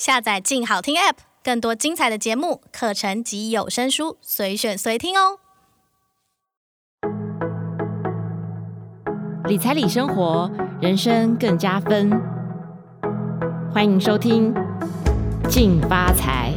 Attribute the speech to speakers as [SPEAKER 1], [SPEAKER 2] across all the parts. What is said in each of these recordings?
[SPEAKER 1] 下载“静好听 ”App，更多精彩的节目、课程及有声书，随选随听哦。
[SPEAKER 2] 理财理生活，人生更加分。欢迎收听《静发财》。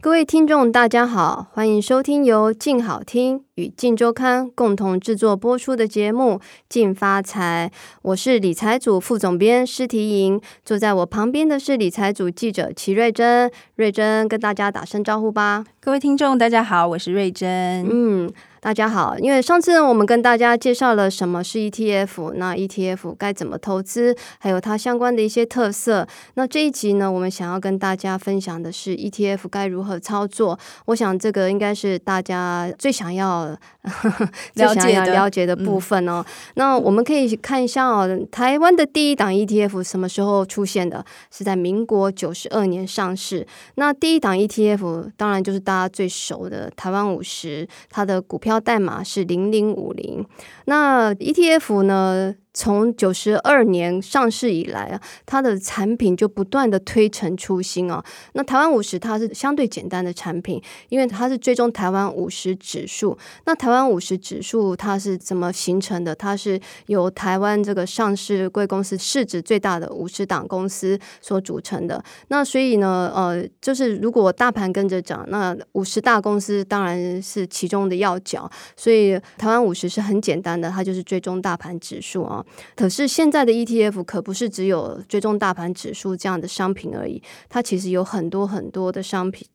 [SPEAKER 3] 各位听众，大家好，欢迎收听由静好听与静周刊共同制作播出的节目《静发财》。我是理财组副总编施提莹，坐在我旁边的是理财组记者齐瑞珍。瑞珍跟大家打声招呼吧。
[SPEAKER 4] 各位听众，大家好，我是瑞珍。
[SPEAKER 3] 嗯。大家好，因为上次我们跟大家介绍了什么是 ETF，那 ETF 该怎么投资，还有它相关的一些特色。那这一集呢，我们想要跟大家分享的是 ETF 该如何操作。我想这个应该是大家最想要呵呵
[SPEAKER 4] 了解的
[SPEAKER 3] 了解的部分哦。嗯、那我们可以看一下哦，台湾的第一档 ETF 什么时候出现的？是在民国九十二年上市。那第一档 ETF 当然就是大家最熟的台湾五十，它的股票。代码是零零五零，那 ETF 呢？从九十二年上市以来啊，它的产品就不断的推陈出新哦。那台湾五十它是相对简单的产品，因为它是追踪台湾五十指数。那台湾五十指数它是怎么形成的？它是由台湾这个上市贵公司市值最大的五十档公司所组成的。那所以呢，呃，就是如果大盘跟着涨，那五十大公司当然是其中的要角。所以台湾五十是很简单的，它就是追踪大盘指数啊。可是现在的 ETF 可不是只有追踪大盘指数这样的商品而已，它其实有很多很多的商品。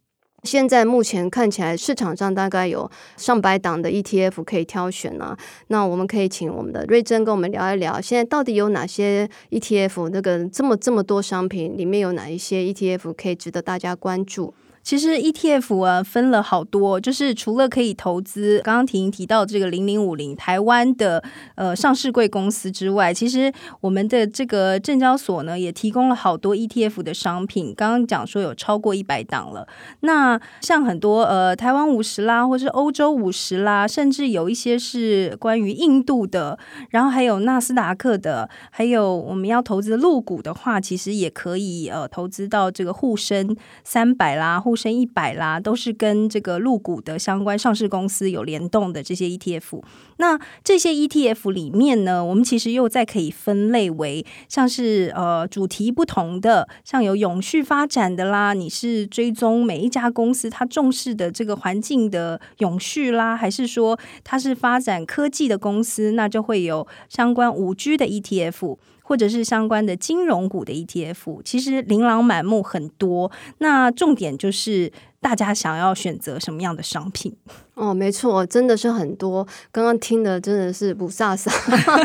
[SPEAKER 3] 现在目前看起来市场上大概有上百档的 ETF 可以挑选呢、啊。那我们可以请我们的瑞珍跟我们聊一聊，现在到底有哪些 ETF？那个这么这么多商品里面有哪一些 ETF 可以值得大家关注？
[SPEAKER 4] 其实 ETF 啊分了好多，就是除了可以投资，刚刚婷提到这个零零五零台湾的呃上市贵公司之外，其实我们的这个证交所呢也提供了好多 ETF 的商品。刚刚讲说有超过一百档了。那像很多呃台湾五十啦，或是欧洲五十啦，甚至有一些是关于印度的，然后还有纳斯达克的，还有我们要投资陆股的话，其实也可以呃投资到这个沪深三百啦，沪深一百啦，都是跟这个入股的相关上市公司有联动的这些 ETF。那这些 ETF 里面呢，我们其实又再可以分类为像是呃主题不同的，像有永续发展的啦，你是追踪每一家公司它重视的这个环境的永续啦，还是说它是发展科技的公司，那就会有相关五 G 的 ETF。或者是相关的金融股的 ETF，其实琳琅满目很多。那重点就是大家想要选择什么样的商品。
[SPEAKER 3] 哦，没错，真的是很多。刚刚听的真的是不飒飒。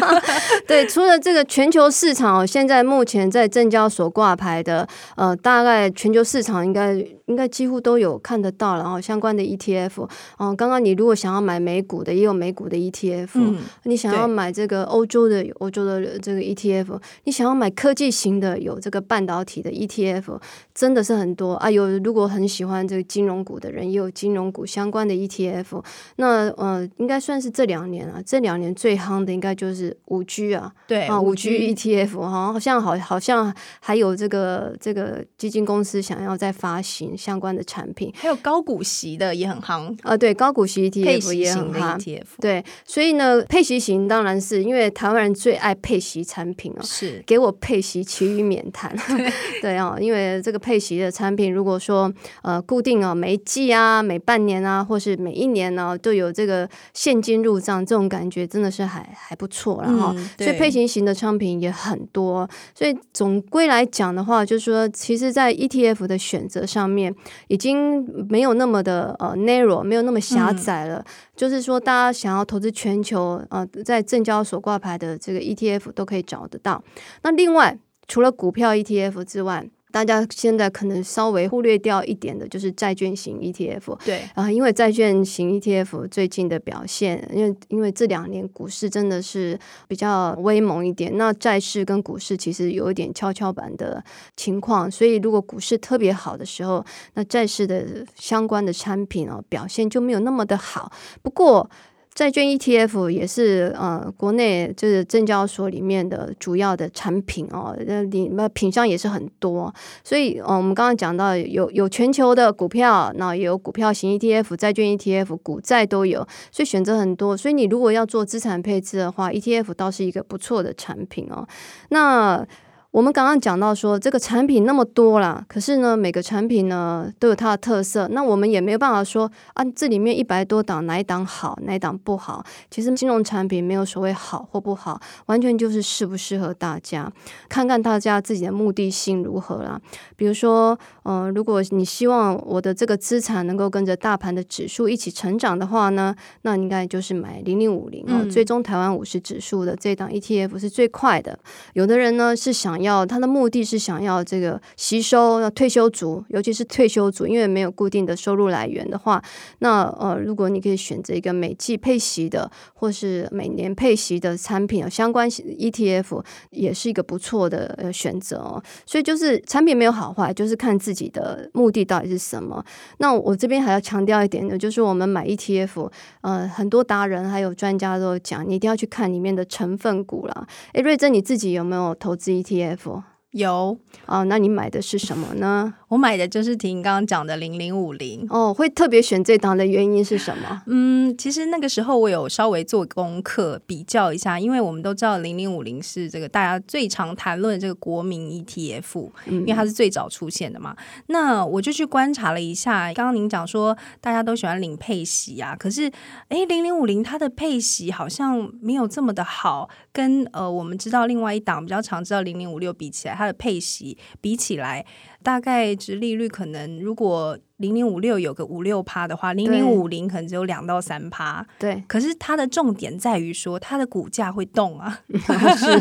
[SPEAKER 3] 对，除了这个全球市场，现在目前在证交所挂牌的，呃，大概全球市场应该应该几乎都有看得到，然后相关的 ETF。哦、呃，刚刚你如果想要买美股的，也有美股的 ETF。嗯。你想要买这个欧洲的，欧洲的这个 ETF。你想要买科技型的，有这个半导体的 ETF，真的是很多啊。有如果很喜欢这个金融股的人，也有金融股相关的 ETF。那呃，应该算是这两年啊，这两年最夯的应该就是五 G 啊，
[SPEAKER 4] 对
[SPEAKER 3] 啊，五 G ETF 哈，好像好好像还有这个这个基金公司想要再发行相关的产品，
[SPEAKER 4] 还有高股息的也很夯。
[SPEAKER 3] 啊，对，高股息 ETF 也很夯，ETF 对，所以呢，配息型当然是因为台湾人最爱配息产品啊，
[SPEAKER 4] 是。
[SPEAKER 3] 给我配息，其余免谈，对，对啊，因为这个配息的产品，如果说呃固定啊，每一季啊，每半年啊，或是每一年呢，都有这个现金入账，这种感觉真的是还还不错，然后、嗯，所以配型型的商品也很多。所以总归来讲的话，就是说，其实，在 ETF 的选择上面，已经没有那么的呃 narrow，没有那么狭窄了。嗯、就是说，大家想要投资全球，呃，在证交所挂牌的这个 ETF 都可以找得到。那另外，除了股票 ETF 之外，大家现在可能稍微忽略掉一点的，就是债券型 ETF。
[SPEAKER 4] 对
[SPEAKER 3] 啊，因为债券型 ETF 最近的表现，因为因为这两年股市真的是比较威猛一点，那债市跟股市其实有一点跷跷板的情况，所以如果股市特别好的时候，那债市的相关的产品哦表现就没有那么的好。不过，债券 ETF 也是呃，国内就是证交所里面的主要的产品哦，那里那品项也是很多，所以呃，我们刚刚讲到有有全球的股票，那也有股票型 ETF、债券 ETF、股债都有，所以选择很多。所以你如果要做资产配置的话，ETF 倒是一个不错的产品哦。那我们刚刚讲到说，这个产品那么多啦，可是呢，每个产品呢都有它的特色。那我们也没有办法说啊，这里面一百多档哪一档好，哪一档不好。其实金融产品没有所谓好或不好，完全就是适不适合大家，看看大家自己的目的性如何啦。比如说，呃，如果你希望我的这个资产能够跟着大盘的指数一起成长的话呢，那应该就是买零零五零哦，最终台湾五十指数的这档 ETF 是最快的。有的人呢是想。要他的目的是想要这个吸收退休族，尤其是退休族，因为没有固定的收入来源的话，那呃，如果你可以选择一个每季配息的，或是每年配息的产品，相关 ETF 也是一个不错的选择哦。所以就是产品没有好坏，就是看自己的目的到底是什么。那我这边还要强调一点呢，就是我们买 ETF，呃，很多达人还有专家都讲，你一定要去看里面的成分股啦。诶，瑞珍你自己有没有投资 ETF？level.
[SPEAKER 4] 有
[SPEAKER 3] 哦，那你买的是什么呢？
[SPEAKER 4] 我买的就是婷刚刚讲的零零五零
[SPEAKER 3] 哦，会特别选这档的原因是什么？
[SPEAKER 4] 嗯，其实那个时候我有稍微做功课比较一下，因为我们都知道零零五零是这个大家最常谈论这个国民 ETF，嗯，因为它是最早出现的嘛。那我就去观察了一下，刚刚您讲说大家都喜欢领配息啊，可是哎，零零五零它的配息好像没有这么的好，跟呃我们知道另外一档比较常知道零零五六比起来，它的配息比起来。大概值利率可能，如果零零五六有个五六趴的话，零零五零可能只有两到三趴。
[SPEAKER 3] 对，
[SPEAKER 4] 可是它的重点在于说，它的股价会动啊。
[SPEAKER 3] 是，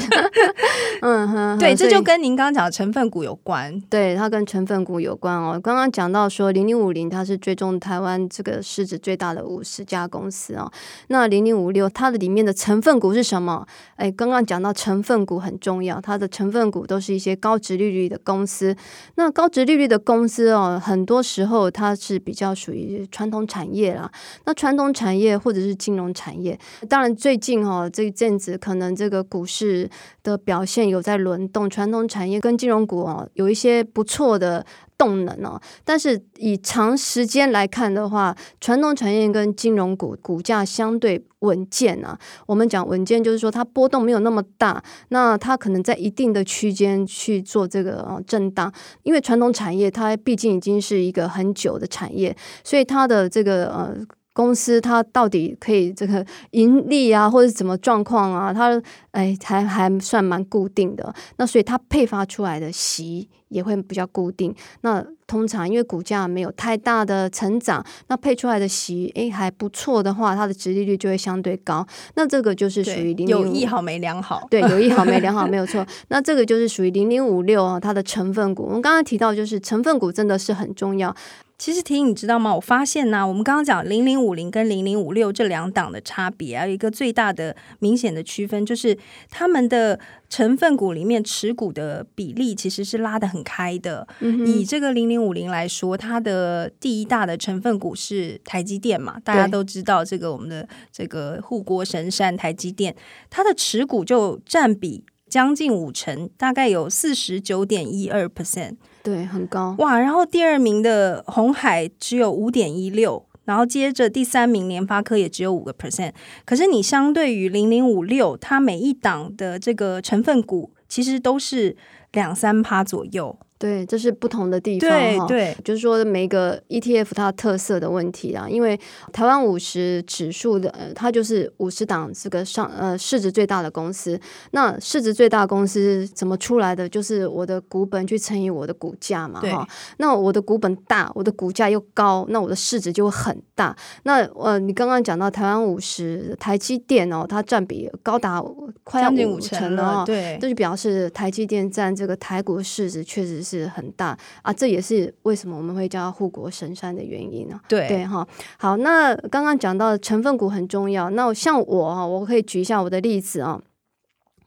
[SPEAKER 3] 嗯哼，
[SPEAKER 4] 对，这就跟您刚刚讲的成分股有关。
[SPEAKER 3] 对，它跟成分股有关哦。刚刚讲到说，零零五零它是追踪台湾这个市值最大的五十家公司哦。那零零五六它的里面的成分股是什么？哎，刚刚讲到成分股很重要，它的成分股都是一些高值利率的公司。那高值利率的公司哦，很多时候它是比较属于传统产业啦。那传统产业或者是金融产业，当然最近哈这一阵子可能这个股市的表现有在轮动，传统产业跟金融股哦有一些不错的。动能呢，但是以长时间来看的话，传统产业跟金融股股价相对稳健啊。我们讲稳健，就是说它波动没有那么大，那它可能在一定的区间去做这个震荡。因为传统产业它毕竟已经是一个很久的产业，所以它的这个呃。公司它到底可以这个盈利啊，或者怎么状况啊？它哎还还算蛮固定的。那所以它配发出来的息也会比较固定。那通常因为股价没有太大的成长，那配出来的息哎还不错的话，它的殖利率就会相对高。那这个就是属于零
[SPEAKER 4] 有一好没两好。
[SPEAKER 3] 对，有一好没两好，没有错。那这个就是属于零零五六啊，它的成分股。我们刚刚提到，就是成分股真的是很重要。
[SPEAKER 4] 其实婷，你知道吗？我发现呢、啊，我们刚刚讲零零五零跟零零五六这两档的差别啊，有一个最大的明显的区分，就是他们的成分股里面持股的比例其实是拉得很开的。嗯、以这个零零五零来说，它的第一大的成分股是台积电嘛，大家都知道这个我们的这个护国神山台积电，它的持股就占比将近五成，大概有四十九点一二 percent。
[SPEAKER 3] 对，很高
[SPEAKER 4] 哇！然后第二名的红海只有五点一六，然后接着第三名联发科也只有五个 percent。可是你相对于零零五六，它每一档的这个成分股其实都是两三趴左右。
[SPEAKER 3] 对，这是不同的地方哈。
[SPEAKER 4] 对，
[SPEAKER 3] 就是说每个 ETF 它特色的问题啊，因为台湾五十指数的，呃，它就是五十档这个上呃市值最大的公司。那市值最大公司怎么出来的？就是我的股本去乘以我的股价嘛，哈。那我的股本大，我的股价又高，那我的市值就会很大。那呃，你刚刚讲到台湾五十，台积电哦，它占比高达快要五成了，
[SPEAKER 4] 对，
[SPEAKER 3] 这就表示台积电占这个台股市值确实是。是很大啊，这也是为什么我们会叫护国神山的原因呢？
[SPEAKER 4] 对
[SPEAKER 3] 对哈，好，那刚刚讲到成分股很重要，那像我啊，我可以举一下我的例子啊。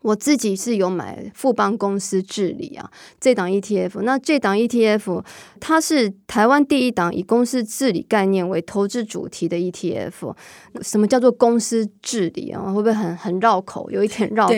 [SPEAKER 3] 我自己是有买富邦公司治理啊，这档 ETF。那这档 ETF 它是台湾第一档以公司治理概念为投资主题的 ETF。什么叫做公司治理啊？会不会很很绕口？有一点绕口。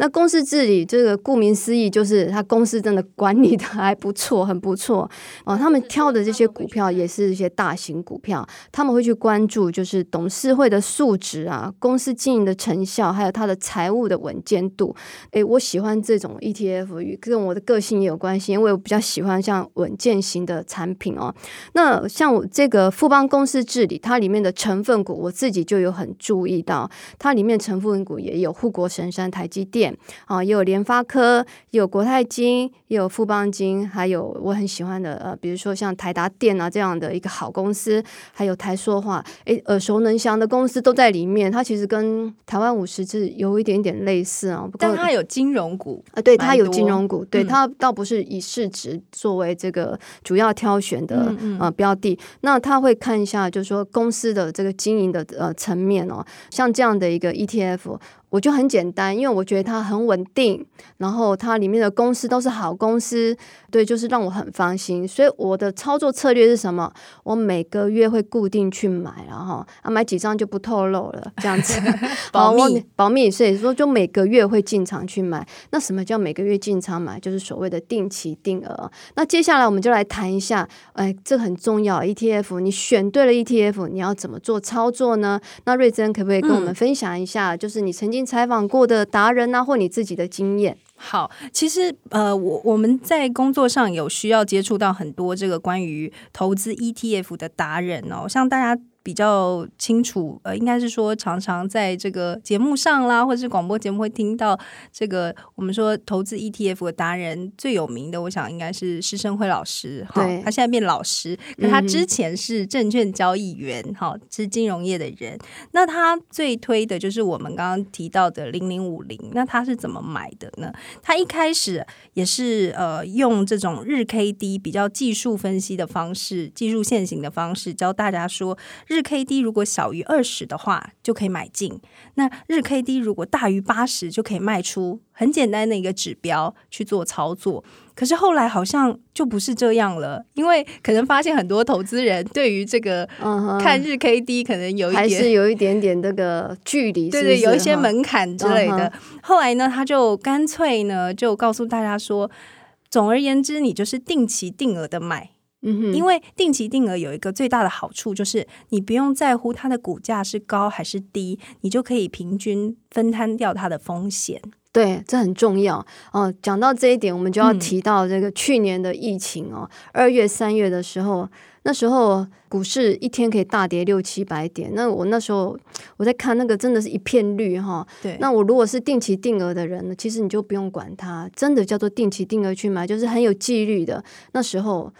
[SPEAKER 3] 那公司治理这个顾名思义，就是他公司真的管理的还不错，很不错啊。他们挑的这些股票也是一些大型股票，他们会去关注就是董事会的素质啊，公司经营的成效，还有它的财务的稳健度。诶，我喜欢这种 ETF，跟我的个性也有关系，因为我比较喜欢像稳健型的产品哦。那像我这个富邦公司治理，它里面的成分股，我自己就有很注意到，它里面成分股也有护国神山台积电啊，也有联发科，有国泰金，也有富邦金，还有我很喜欢的呃，比如说像台达电啊这样的一个好公司，还有台塑化，诶，耳熟能详的公司都在里面。它其实跟台湾五十是有一点点类似啊。
[SPEAKER 4] 但它有金融股
[SPEAKER 3] 啊，对，它有金融股，对，它倒不是以市值作为这个主要挑选的呃、标的，那他会看一下，就是说公司的这个经营的呃层面哦，像这样的一个 ETF。我就很简单，因为我觉得它很稳定，然后它里面的公司都是好公司，对，就是让我很放心。所以我的操作策略是什么？我每个月会固定去买，然后啊买几张就不透露了，这样子
[SPEAKER 4] 保密
[SPEAKER 3] 保密。所以说就每个月会进场去买。那什么叫每个月进场买？就是所谓的定期定额。那接下来我们就来谈一下，哎，这很重要，ETF，你选对了 ETF，你要怎么做操作呢？那瑞珍可不可以跟我们分享一下？嗯、就是你曾经。采访过的达人啊，或你自己的经验。
[SPEAKER 4] 好，其实呃，我我们在工作上有需要接触到很多这个关于投资 ETF 的达人哦，像大家。比较清楚，呃，应该是说常常在这个节目上啦，或者是广播节目会听到这个我们说投资 ETF 的达人最有名的，我想应该是施生辉老师。哈，他现在变老师，可他之前是证券交易员，哈、嗯，是金融业的人。那他最推的就是我们刚刚提到的零零五零。那他是怎么买的呢？他一开始也是呃用这种日 K D 比较技术分析的方式，技术线型的方式教大家说。日 K D 如果小于二十的话，就可以买进；那日 K D 如果大于八十，就可以卖出。很简单的一个指标去做操作。可是后来好像就不是这样了，因为可能发现很多投资人对于这个看日 K D 可能有一点、
[SPEAKER 3] 还是有一点点这个距离，
[SPEAKER 4] 对对，有一些门槛之类的。后来呢，他就干脆呢就告诉大家说，总而言之，你就是定期定额的买。嗯，因为定期定额有一个最大的好处，就是你不用在乎它的股价是高还是低，你就可以平均分摊掉它的风险。
[SPEAKER 3] 对，这很重要哦。讲到这一点，我们就要提到这个去年的疫情哦。二月、三月的时候，那时候股市一天可以大跌六七百点。那我那时候我在看那个，真的是一片绿哈。对。那我如果是定期定额的人呢，其实你就不用管它，真的叫做定期定额去买，就是很有纪律的。那时候。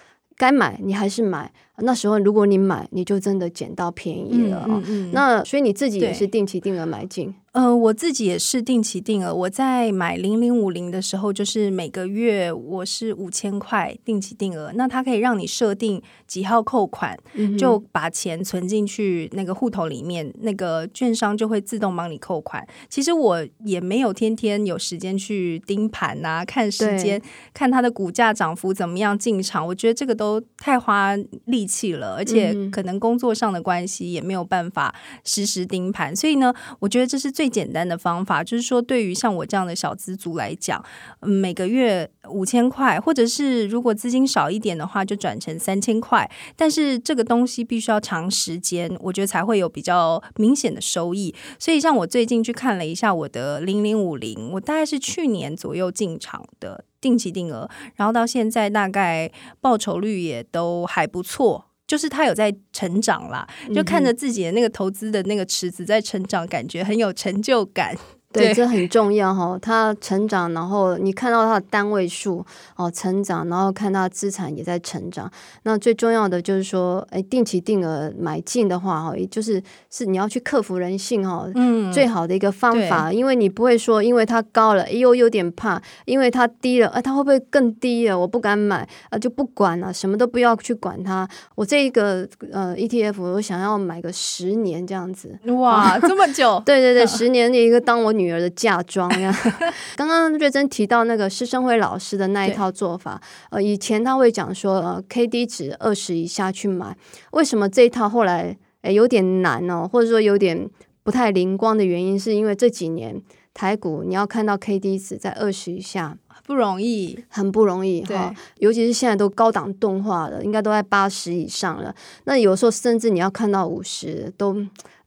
[SPEAKER 3] 该买你还是买，那时候如果你买，你就真的捡到便宜了。嗯那所以你自己也是定期定额买进。
[SPEAKER 4] 呃，我自己也是定期定额。我在买零零五零的时候，就是每个月我是五千块定期定额。那它可以让你设定几号扣款，嗯、就把钱存进去那个户头里面，那个券商就会自动帮你扣款。其实我也没有天天有时间去盯盘啊，看时间，看它的股价涨幅怎么样进场。我觉得这个都太花力气了，而且可能工作上的关系也没有办法实时盯盘。所以呢，我觉得这是。最简单的方法就是说，对于像我这样的小资族来讲，每个月五千块，或者是如果资金少一点的话，就转成三千块。但是这个东西必须要长时间，我觉得才会有比较明显的收益。所以，像我最近去看了一下我的零零五零，我大概是去年左右进场的定期定额，然后到现在大概报酬率也都还不错。就是他有在成长啦，就看着自己的那个投资的那个池子在成长，感觉很有成就感。
[SPEAKER 3] 对，这很重要哈。他成长，然后你看到他的单位数哦成长，然后看他资产也在成长。那最重要的就是说，哎，定期定额买进的话哈，也就是是你要去克服人性哈，嗯，最好的一个方法，因为你不会说因为它高了，哎呦有点怕，因为它低了，哎，它会不会更低了？我不敢买啊，就不管了，什么都不要去管它。我这一个呃 ETF，我想要买个十年这样子。
[SPEAKER 4] 哇，这么久？
[SPEAKER 3] 对 对对，十年的一个当我。女儿的嫁妆呀。刚刚瑞珍提到那个施生辉老师的那一套做法，呃，以前他会讲说，呃，K D 值二十以下去买。为什么这一套后来诶有点难哦，或者说有点不太灵光的原因，是因为这几年台股你要看到 K D 值在二十以下。
[SPEAKER 4] 不容易，
[SPEAKER 3] 很不容易哈，尤其是现在都高档动画了，应该都在八十以上了。那有时候甚至你要看到五十都。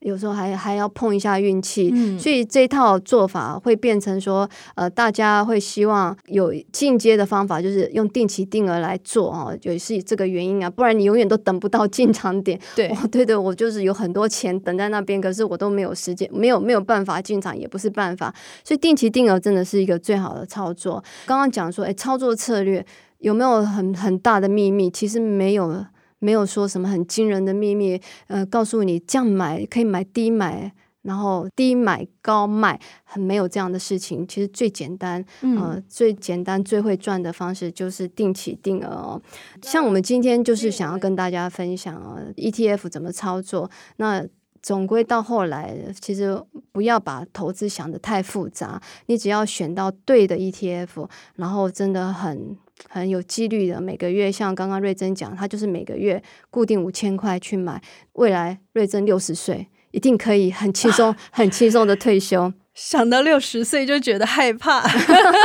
[SPEAKER 3] 有时候还还要碰一下运气，嗯，所以这一套做法会变成说，呃，大家会希望有进阶的方法，就是用定期定额来做哦，也是这个原因啊，不然你永远都等不到进场点。
[SPEAKER 4] 对，
[SPEAKER 3] 哦，对对，我就是有很多钱等在那边，可是我都没有时间，没有没有办法进场，也不是办法，所以定期定额真的是一个最好的操作。刚刚讲说，哎，操作策略有没有很很大的秘密？其实没有。没有说什么很惊人的秘密，呃，告诉你这样买可以买低买，然后低买高卖，很没有这样的事情。其实最简单，呃，最简单最会赚的方式就是定期定额哦。像我们今天就是想要跟大家分享啊，ETF 怎么操作。那总归到后来，其实不要把投资想得太复杂，你只要选到对的 ETF，然后真的很。很有几率的，每个月像刚刚瑞珍讲，他就是每个月固定五千块去买，未来瑞珍六十岁一定可以很轻松、很轻松的退休。
[SPEAKER 4] 想到六十岁就觉得害怕，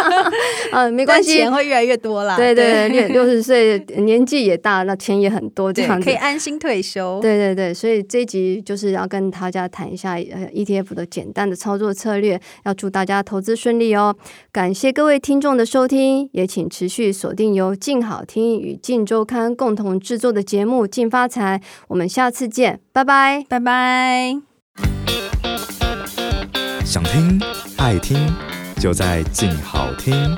[SPEAKER 3] 啊，没关系，
[SPEAKER 4] 钱会越来越多啦。
[SPEAKER 3] 对对对，六十岁年纪也大，那钱也很多，这样
[SPEAKER 4] 可以安心退休。
[SPEAKER 3] 对对对，所以这一集就是要跟大家谈一下 ETF 的简单的操作策略，要祝大家投资顺利哦。感谢各位听众的收听，也请持续锁定由静好听与静周刊共同制作的节目《静发财》，我们下次见，拜拜，
[SPEAKER 4] 拜拜。
[SPEAKER 5] 想听爱听，就在静好听。